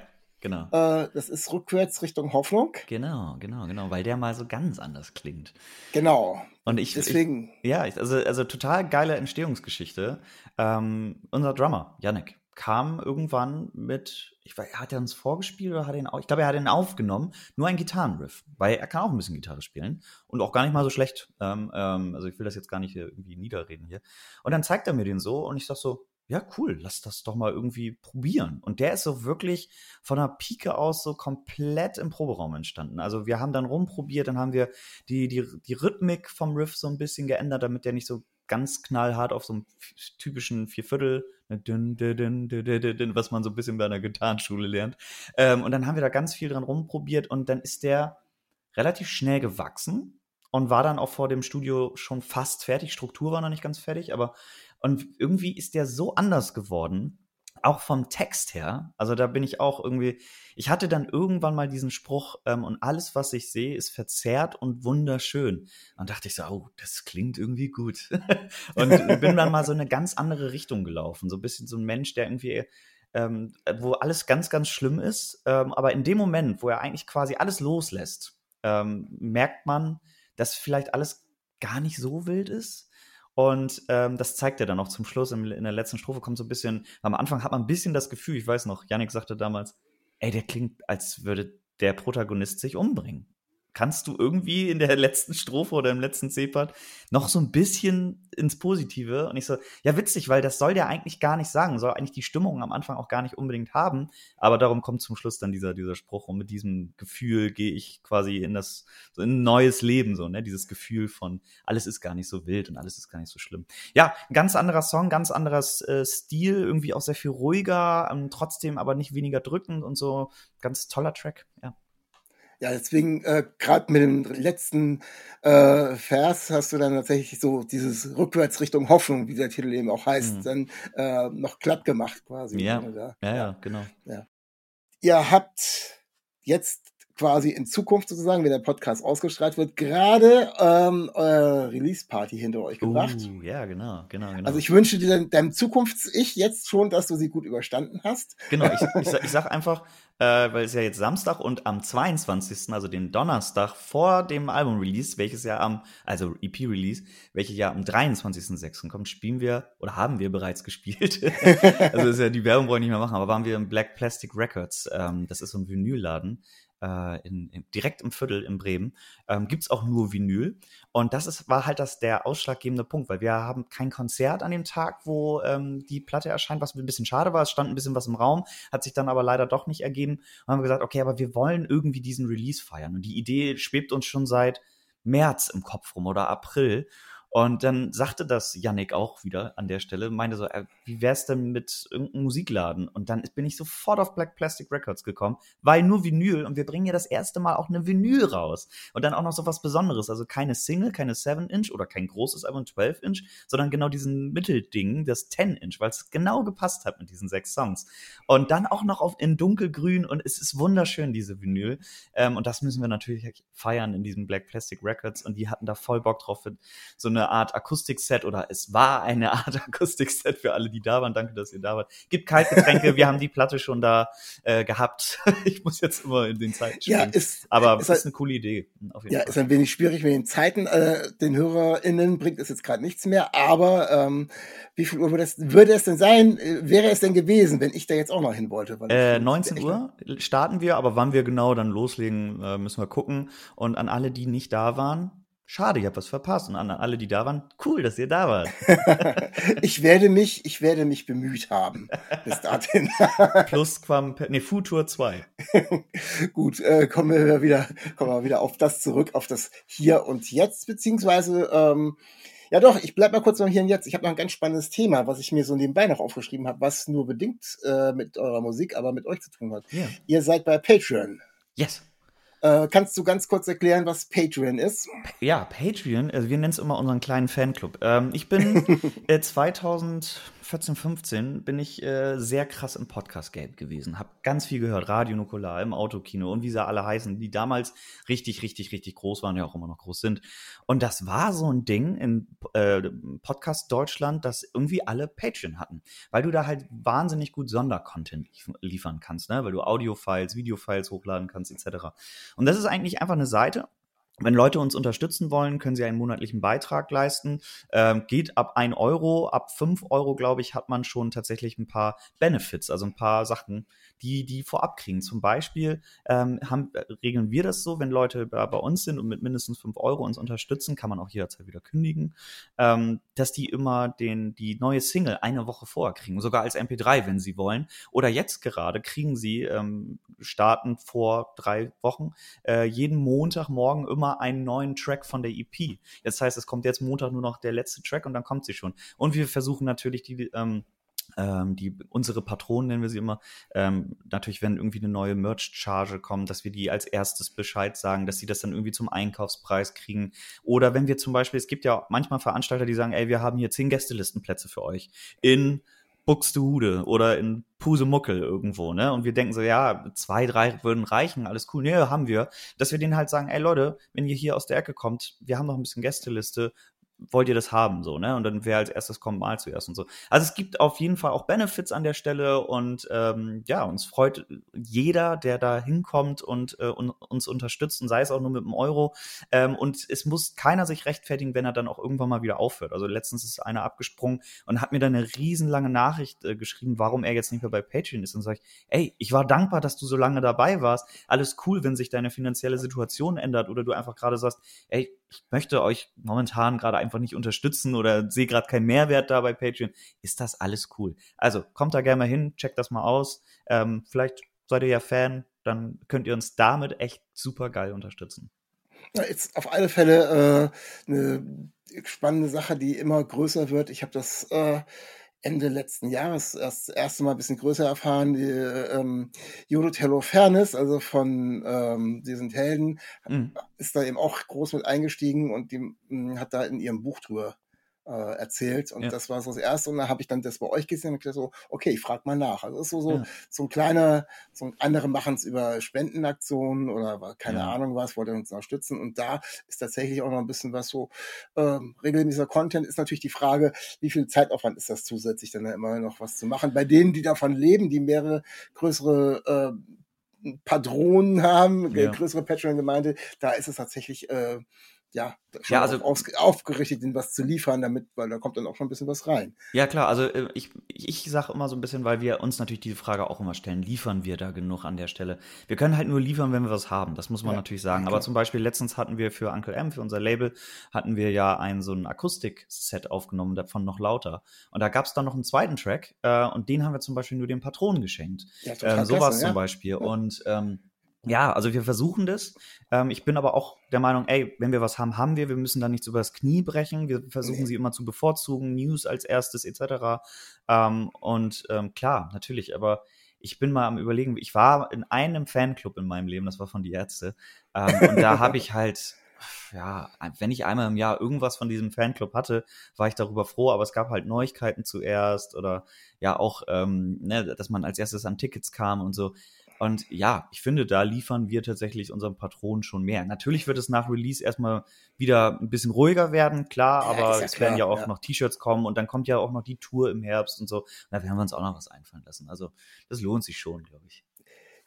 Genau. Äh, das ist rückwärts Richtung Hoffnung. Genau, genau, genau, weil der mal so ganz anders klingt. Genau. Und ich, deswegen. Ich, ja, also, also total geile Entstehungsgeschichte. Ähm, unser Drummer, Yannick, kam irgendwann mit, ich weiß, hat er uns vorgespielt oder hat er ihn, ich glaube, er hat ihn aufgenommen, nur ein Gitarrenriff, weil er kann auch ein bisschen Gitarre spielen und auch gar nicht mal so schlecht. Ähm, ähm, also ich will das jetzt gar nicht irgendwie niederreden hier. Und dann zeigt er mir den so und ich sag so, ja, cool, lass das doch mal irgendwie probieren. Und der ist so wirklich von der Pike aus so komplett im Proberaum entstanden. Also wir haben dann rumprobiert, dann haben wir die, die, die Rhythmik vom Riff so ein bisschen geändert, damit der nicht so ganz knallhart auf so einem typischen Vierviertel, ne, was man so ein bisschen bei einer Gitarrenschule lernt. Ähm, und dann haben wir da ganz viel dran rumprobiert und dann ist der relativ schnell gewachsen und war dann auch vor dem Studio schon fast fertig. Struktur war noch nicht ganz fertig, aber und irgendwie ist der so anders geworden, auch vom Text her. Also da bin ich auch irgendwie. Ich hatte dann irgendwann mal diesen Spruch, ähm, und alles, was ich sehe, ist verzerrt und wunderschön. Und dachte ich so, oh, das klingt irgendwie gut. und bin dann mal so eine ganz andere Richtung gelaufen. So ein bisschen so ein Mensch, der irgendwie. Ähm, wo alles ganz, ganz schlimm ist. Ähm, aber in dem Moment, wo er eigentlich quasi alles loslässt, ähm, merkt man, dass vielleicht alles gar nicht so wild ist und ähm, das zeigt er dann auch zum Schluss. In, in, der letzten Strophe kommt so ein bisschen, am Anfang hat man ein bisschen das Gefühl, ich weiß noch, Yannick sagte damals, ey, der klingt, als würde der Protagonist sich umbringen. Kannst du irgendwie in der letzten Strophe oder im letzten C-Part noch so ein bisschen ins Positive. Und ich so, ja, witzig, weil das soll der eigentlich gar nicht sagen, soll eigentlich die Stimmung am Anfang auch gar nicht unbedingt haben. Aber darum kommt zum Schluss dann dieser, dieser Spruch. Und mit diesem Gefühl gehe ich quasi in das, so in ein neues Leben, so, ne? Dieses Gefühl von, alles ist gar nicht so wild und alles ist gar nicht so schlimm. Ja, ein ganz anderer Song, ganz anderer äh, Stil, irgendwie auch sehr viel ruhiger, ähm, trotzdem aber nicht weniger drückend und so. Ganz toller Track, ja. Ja, deswegen, äh, gerade mit dem letzten äh, Vers hast du dann tatsächlich so dieses rückwärts Richtung Hoffnung, wie der Titel eben auch heißt, mhm. dann äh, noch glatt gemacht quasi. Ja, ja, ja, genau. Ja. Ihr habt jetzt quasi in Zukunft sozusagen, wenn der Podcast ausgestrahlt wird, gerade ähm, eure Release-Party hinter euch gebracht. Uh, ja, genau, genau, genau. Also ich wünsche dir deinem, deinem Zukunfts-Ich jetzt schon, dass du sie gut überstanden hast. Genau, ich, ich, ich sag einfach, äh, weil es ja jetzt Samstag und am 22., also den Donnerstag vor dem Album-Release, welches ja am, also EP-Release, welches ja am 23.06. kommt, spielen wir oder haben wir bereits gespielt. also ist ja die Werbung wollen wir nicht mehr machen, aber waren wir im Black Plastic Records. Ähm, das ist so ein Vinylladen äh, in, in, direkt im Viertel in Bremen, ähm, gibt es auch nur Vinyl. Und das ist, war halt das der ausschlaggebende Punkt, weil wir haben kein Konzert an dem Tag, wo ähm, die Platte erscheint, was ein bisschen schade war. Es stand ein bisschen was im Raum, hat sich dann aber leider doch nicht ergeben. Und haben gesagt, okay, aber wir wollen irgendwie diesen Release feiern. Und die Idee schwebt uns schon seit März im Kopf rum oder April. Und dann sagte das Yannick auch wieder an der Stelle, meinte so, äh, wie wär's denn mit irgendeinem Musikladen? Und dann bin ich sofort auf Black Plastic Records gekommen, weil nur Vinyl und wir bringen ja das erste Mal auch eine Vinyl raus. Und dann auch noch so was Besonderes, also keine Single, keine 7-Inch oder kein großes Album 12-Inch, sondern genau diesen Mittelding, das 10-Inch, weil es genau gepasst hat mit diesen sechs Songs. Und dann auch noch auf, in dunkelgrün und es ist wunderschön, diese Vinyl. Ähm, und das müssen wir natürlich feiern in diesem Black Plastic Records und die hatten da voll Bock drauf, so eine Art Akustikset oder es war eine Art Akustikset für alle, die da waren. Danke, dass ihr da wart. Gibt Kaltgetränke, wir haben die Platte schon da äh, gehabt. ich muss jetzt immer in den Zeiten spielen. Ja, ist, Aber ist, ist eine coole Idee. ja, Fall. ist ein wenig schwierig mit den Zeiten. Äh, den HörerInnen bringt es jetzt gerade nichts mehr. Aber ähm, wie viel Uhr würde es, würde es denn sein? Äh, wäre es denn gewesen, wenn ich da jetzt auch noch hin wollte? Äh, 19 Uhr starten wir, aber wann wir genau dann loslegen, äh, müssen wir gucken. Und an alle, die nicht da waren, Schade, ich habe was verpasst. Und an alle, die da waren, cool, dass ihr da wart. ich werde mich, ich werde mich bemüht haben bis dahin. Plus Quam, nee, Futur 2. Gut, äh, kommen wir wieder, kommen wir wieder auf das zurück, auf das Hier und Jetzt, beziehungsweise, ähm, ja doch, ich bleib mal kurz noch hier und jetzt. Ich habe noch ein ganz spannendes Thema, was ich mir so nebenbei noch aufgeschrieben habe, was nur bedingt äh, mit eurer Musik, aber mit euch zu tun hat. Yeah. Ihr seid bei Patreon. Yes. Äh, kannst du ganz kurz erklären, was Patreon ist? Ja, Patreon, also wir nennen es immer unseren kleinen Fanclub. Ähm, ich bin äh, 2000 14, 15 bin ich äh, sehr krass im Podcast-Game gewesen. Hab ganz viel gehört, Radio Nukular, im Autokino und wie sie alle heißen, die damals richtig, richtig, richtig groß waren, ja auch immer noch groß sind. Und das war so ein Ding in äh, Podcast Deutschland, dass irgendwie alle Patreon hatten, weil du da halt wahnsinnig gut Sondercontent liefern kannst, ne? weil du Audio-Files, Video-Files hochladen kannst, etc. Und das ist eigentlich einfach eine Seite, wenn Leute uns unterstützen wollen, können sie einen monatlichen Beitrag leisten. Ähm, geht ab ein Euro, ab fünf Euro, glaube ich, hat man schon tatsächlich ein paar Benefits, also ein paar Sachen, die die vorab kriegen. Zum Beispiel ähm, haben, äh, regeln wir das so, wenn Leute bei, bei, uns sind und mit mindestens fünf Euro uns unterstützen, kann man auch jederzeit wieder kündigen, ähm, dass die immer den, die neue Single eine Woche vorher kriegen, sogar als MP3, wenn sie wollen. Oder jetzt gerade kriegen sie, ähm, starten vor drei Wochen, äh, jeden Montagmorgen immer einen neuen Track von der EP. Das heißt, es kommt jetzt Montag nur noch der letzte Track und dann kommt sie schon. Und wir versuchen natürlich die ähm, ähm, die unsere Patronen nennen wir sie immer, ähm, natürlich, wenn irgendwie eine neue Merch-Charge kommt, dass wir die als erstes Bescheid sagen, dass sie das dann irgendwie zum Einkaufspreis kriegen. Oder wenn wir zum Beispiel, es gibt ja manchmal Veranstalter, die sagen, ey, wir haben hier zehn Gästelistenplätze für euch in Buxtehude oder in Pusemuckel irgendwo, ne? Und wir denken so, ja, zwei, drei würden reichen, alles cool. Nee, haben wir. Dass wir denen halt sagen, ey Leute, wenn ihr hier aus der Ecke kommt, wir haben noch ein bisschen Gästeliste, wollt ihr das haben, so, ne? Und dann wer als erstes kommt, mal zuerst und so. Also es gibt auf jeden Fall auch Benefits an der Stelle und ähm, ja, uns freut jeder, der da hinkommt und, äh, und uns unterstützt, und sei es auch nur mit einem Euro. Ähm, und es muss keiner sich rechtfertigen, wenn er dann auch irgendwann mal wieder aufhört. Also letztens ist einer abgesprungen und hat mir dann eine riesenlange Nachricht äh, geschrieben, warum er jetzt nicht mehr bei Patreon ist. Und sage ich, ey, ich war dankbar, dass du so lange dabei warst. Alles cool, wenn sich deine finanzielle Situation ändert oder du einfach gerade sagst, ey, ich möchte euch momentan gerade einfach nicht unterstützen oder sehe gerade keinen Mehrwert da bei Patreon, ist das alles cool. Also kommt da gerne mal hin, checkt das mal aus. Ähm, vielleicht seid ihr ja Fan, dann könnt ihr uns damit echt super geil unterstützen. Jetzt auf alle Fälle äh, eine spannende Sache, die immer größer wird. Ich habe das äh, Ende letzten Jahres erst das erste Mal ein bisschen größer erfahren, die ähm, Judith Fairness, also von ähm, Die sind Helden, mhm. ist da eben auch groß mit eingestiegen und die mh, hm, hat da in ihrem Buch drüber äh, erzählt. Und ja. das war so das Erste. Und dann habe ich dann das bei euch gesehen und gedacht so, okay, ich frage mal nach. Also ist so, so, ja. so ein kleiner, so andere machen es über Spendenaktionen oder keine ja. Ahnung was, wollte uns unterstützen. Und da ist tatsächlich auch noch ein bisschen was so, ähm, regelmäßiger Content ist natürlich die Frage, wie viel Zeitaufwand ist das zusätzlich dann immer noch was zu machen. Bei denen, die davon leben, die mehrere größere äh, Padronen haben, ja. größere Patreon-Gemeinde, da ist es tatsächlich äh, ja, ja also, auf, aufgerichtet, ihnen was zu liefern, damit, weil da kommt dann auch schon ein bisschen was rein. Ja, klar, also äh, ich, ich sage immer so ein bisschen, weil wir uns natürlich diese Frage auch immer stellen, liefern wir da genug an der Stelle? Wir können halt nur liefern, wenn wir was haben, das muss man ja, natürlich sagen. Okay. Aber zum Beispiel letztens hatten wir für Uncle M, für unser Label, hatten wir ja ein so ein Akustik-Set aufgenommen, davon noch lauter. Und da gab es dann noch einen zweiten Track äh, und den haben wir zum Beispiel nur den Patronen geschenkt. Ja, ähm, sowas ja. zum Beispiel. Und ähm, ja, also wir versuchen das. Ähm, ich bin aber auch der Meinung, ey, wenn wir was haben, haben wir. Wir müssen da nichts übers Knie brechen. Wir versuchen nee. sie immer zu bevorzugen, News als erstes etc. Ähm, und ähm, klar, natürlich, aber ich bin mal am überlegen, ich war in einem Fanclub in meinem Leben, das war von die Ärzte. Ähm, und da habe ich halt, ja, wenn ich einmal im Jahr irgendwas von diesem Fanclub hatte, war ich darüber froh, aber es gab halt Neuigkeiten zuerst oder ja auch, ähm, ne, dass man als erstes an Tickets kam und so. Und ja, ich finde, da liefern wir tatsächlich unseren Patronen schon mehr. Natürlich wird es nach Release erstmal wieder ein bisschen ruhiger werden, klar, ja, aber ja es werden ja auch ja. noch T-Shirts kommen und dann kommt ja auch noch die Tour im Herbst und so. Und da werden wir uns auch noch was einfallen lassen. Also das lohnt sich schon, glaube ich.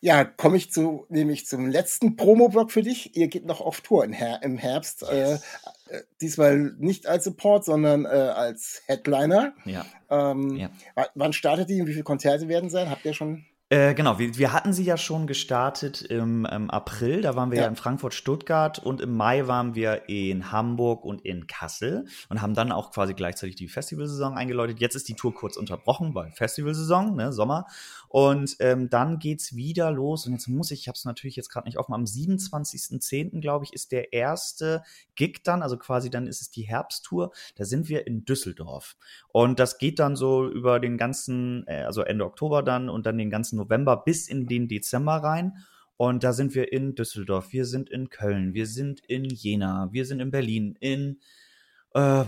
Ja, komme ich zu, nämlich zum letzten Promo-Block für dich. Ihr geht noch auf Tour Her im Herbst. Äh, yes. Äh, diesmal nicht als Support, sondern äh, als Headliner. Ja. Ähm, ja. Wann startet die und wie viele Konzerte werden sein? Habt ihr schon? Äh, genau, wir, wir hatten sie ja schon gestartet im, im April, da waren wir ja. ja. in Frankfurt, Stuttgart und im Mai waren wir in Hamburg und in Kassel und haben dann auch quasi gleichzeitig die Festivalsaison eingeläutet. Jetzt ist die Tour kurz unterbrochen, weil Festivalsaison, ne, Sommer. Und ähm, dann geht's wieder los. Und jetzt muss ich, ich habe es natürlich jetzt gerade nicht offen, am 27.10., glaube ich, ist der erste Gig dann, also quasi dann ist es die Herbsttour. Da sind wir in Düsseldorf. Und das geht dann so über den ganzen, äh, also Ende Oktober dann und dann den ganzen November bis in den Dezember rein. Und da sind wir in Düsseldorf, wir sind in Köln, wir sind in Jena, wir sind in Berlin, in äh,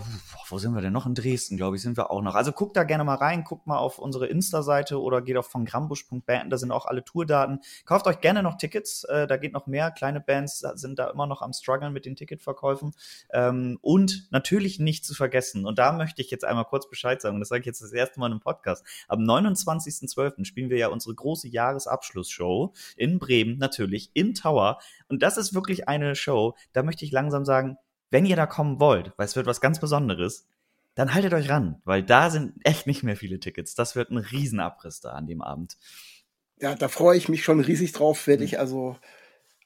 wo sind wir denn noch? In Dresden, glaube ich, sind wir auch noch. Also guckt da gerne mal rein, guckt mal auf unsere Insta-Seite oder geht auf von grambusch.band, da sind auch alle Tourdaten. Kauft euch gerne noch Tickets, äh, da geht noch mehr. Kleine Bands sind da immer noch am struggeln mit den Ticketverkäufen. Ähm, und natürlich nicht zu vergessen, und da möchte ich jetzt einmal kurz Bescheid sagen, und das sage ich jetzt das erste Mal im Podcast. Am 29.12. spielen wir ja unsere große Jahresabschlussshow in Bremen, natürlich im Tower. Und das ist wirklich eine Show, da möchte ich langsam sagen, wenn ihr da kommen wollt, weil es wird was ganz Besonderes, dann haltet euch ran, weil da sind echt nicht mehr viele Tickets. Das wird ein Riesenabriss da an dem Abend. Ja, da freue ich mich schon riesig drauf, werde ich also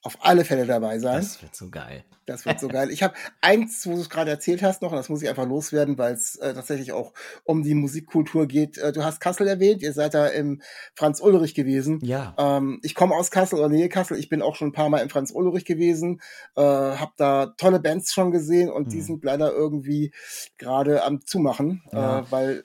auf alle Fälle dabei sein. Das wird so geil. Das wird so geil. Ich habe eins, wo du es gerade erzählt hast noch, und das muss ich einfach loswerden, weil es äh, tatsächlich auch um die Musikkultur geht. Äh, du hast Kassel erwähnt, ihr seid da im Franz Ulrich gewesen. Ja. Ähm, ich komme aus Kassel oder Nähe Kassel. Ich bin auch schon ein paar Mal im Franz Ulrich gewesen, äh, habe da tolle Bands schon gesehen und hm. die sind leider irgendwie gerade am Zumachen, ja. äh, weil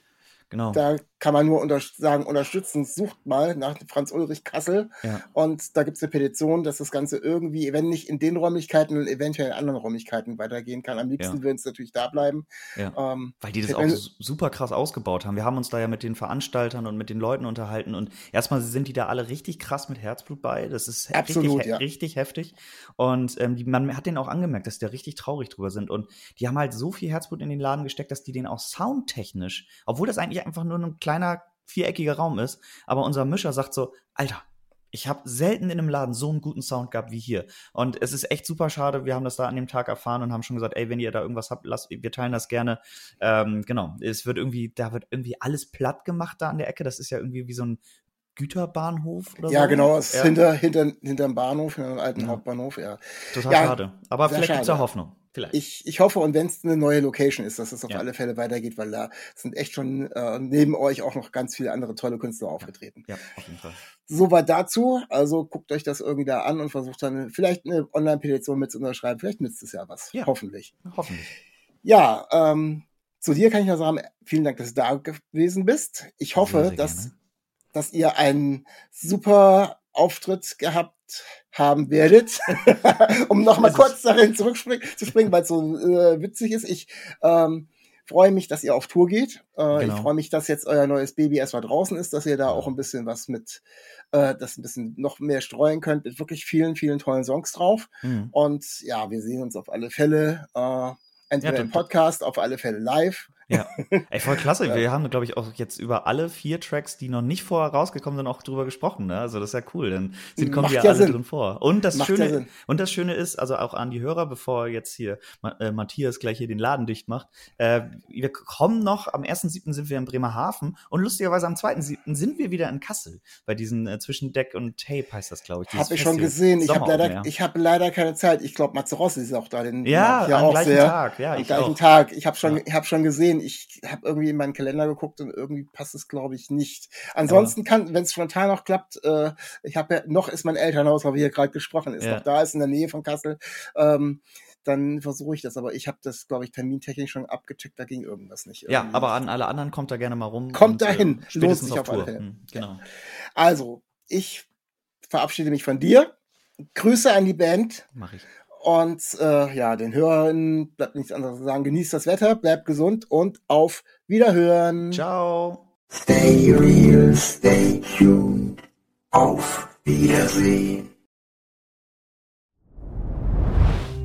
genau. da kann man nur unter sagen, unterstützen. Sucht mal nach Franz Ulrich Kassel. Ja. Und da gibt es eine Petition, dass das Ganze irgendwie, wenn nicht in den Räumlichkeiten, dann eventuell in anderen Räumlichkeiten weitergehen kann. Am liebsten Ja. würden es natürlich da bleiben. Ja. Ähm, Weil die das auch su- super krass ausgebaut haben. Wir haben uns da ja mit den Veranstaltern und mit den Leuten unterhalten und erstmal sind die da alle richtig krass mit Herzblut bei. Das ist Absolut, richtig, ja. richtig heftig. Und ähm, die, man hat denen auch angemerkt, dass die da richtig traurig drüber sind. Und die haben halt so viel Herzblut in den Laden gesteckt, dass die den auch soundtechnisch, obwohl das eigentlich einfach nur ein kleiner viereckiger Raum ist, aber unser Mischer sagt so, Alter, ich habe selten in einem Laden so einen guten Sound gehabt wie hier. Und es ist echt super schade. Wir haben das da an dem Tag erfahren und haben schon gesagt, ey, wenn ihr da irgendwas habt, lasst, wir teilen das gerne. Ähm, genau, es wird irgendwie, da wird irgendwie alles platt gemacht da an der Ecke. Das ist ja irgendwie wie so ein Güterbahnhof oder so. ja, genau, es ist Ja, hinter, hinter, hinterm Bahnhof, hinter dem alten Ja. Hauptbahnhof, ja. Total ja, schade. Aber vielleicht gibt's ja schade. Hoffnung. Vielleicht. Ich, ich hoffe, und wenn es eine neue Location ist, dass es auf Ja. alle Fälle weitergeht, weil da sind echt schon äh, neben euch auch noch ganz viele andere tolle Künstler aufgetreten. ja, auf jeden Fall. Soweit dazu. Also guckt euch das irgendwie da an und versucht dann vielleicht eine Online-Petition mit zu unterschreiben. Vielleicht nützt es ja was. Ja. Hoffentlich. Hoffentlich. Ja, ähm, zu dir kann ich nur sagen, vielen Dank, dass du da gewesen bist. Ich hoffe, Sehr, sehr dass, gerne. dass ihr einen super Auftritt gehabt haben werdet, um nochmal kurz darin zurückspringen, zu springen, weil es so äh, witzig ist. Ich ähm, freue mich, dass ihr auf Tour geht. Äh, Genau. Ich freue mich, dass jetzt euer neues Baby erstmal draußen ist, dass ihr da auch ein bisschen was mit, äh, das ein bisschen noch mehr streuen könnt, mit wirklich vielen, vielen tollen Songs drauf. Mhm. Und ja, wir sehen uns auf alle Fälle, äh, entweder Ja, im Podcast, auf alle Fälle live. Ja, ey, voll klasse. Wir haben, glaube ich, auch jetzt über alle vier Tracks, die noch nicht vorher rausgekommen sind, auch drüber gesprochen. Ne? Also das ist ja cool. Dann sind, kommen Macht ja alle Sinn. drin vor. Und das Macht ja Schöne, Sinn. und das Schöne ist, also auch an die Hörer, bevor jetzt hier äh, Matthias gleich hier den Laden dicht macht, äh, wir kommen noch, am 1.7. sind wir in Bremerhaven und lustigerweise am 2.7. sind wir wieder in Kassel bei diesen äh, zwischen Deck und Tape heißt das, glaube ich. Habe ich schon gesehen. Ich habe leider, ich habe leider keine Zeit. Ich glaube, Matze Rossi ist auch da. Den Ja, ich am gleichen sehr. Tag. Ja, am ich gleichen auch. Tag. Ich habe schon, Ja. ich habe schon gesehen. Ich habe irgendwie in meinen Kalender geguckt und irgendwie passt es, glaube ich, nicht. Ansonsten kann, wenn es spontan noch klappt, äh, ich habe ja noch ist mein Elternhaus, weil wir hier gerade gesprochen ist, Ja. noch da ist in der Nähe von Kassel. Ähm, dann versuche ich das, aber ich habe das, glaube ich, termintechnisch schon abgecheckt, da ging irgendwas nicht. Ja, aber an alle anderen kommt da gerne mal rum. Kommt und, dahin. Äh, Lohnt sich auf auf alle. Fälle. Hm, Genau. Also, ich verabschiede mich von dir. Grüße an die Band. Mach ich. Und äh, ja, den Hörern bleibt nichts anderes zu sagen. Genießt das Wetter, bleibt gesund und auf Wiederhören. Ciao. Stay real, stay tuned. Auf Wiedersehen.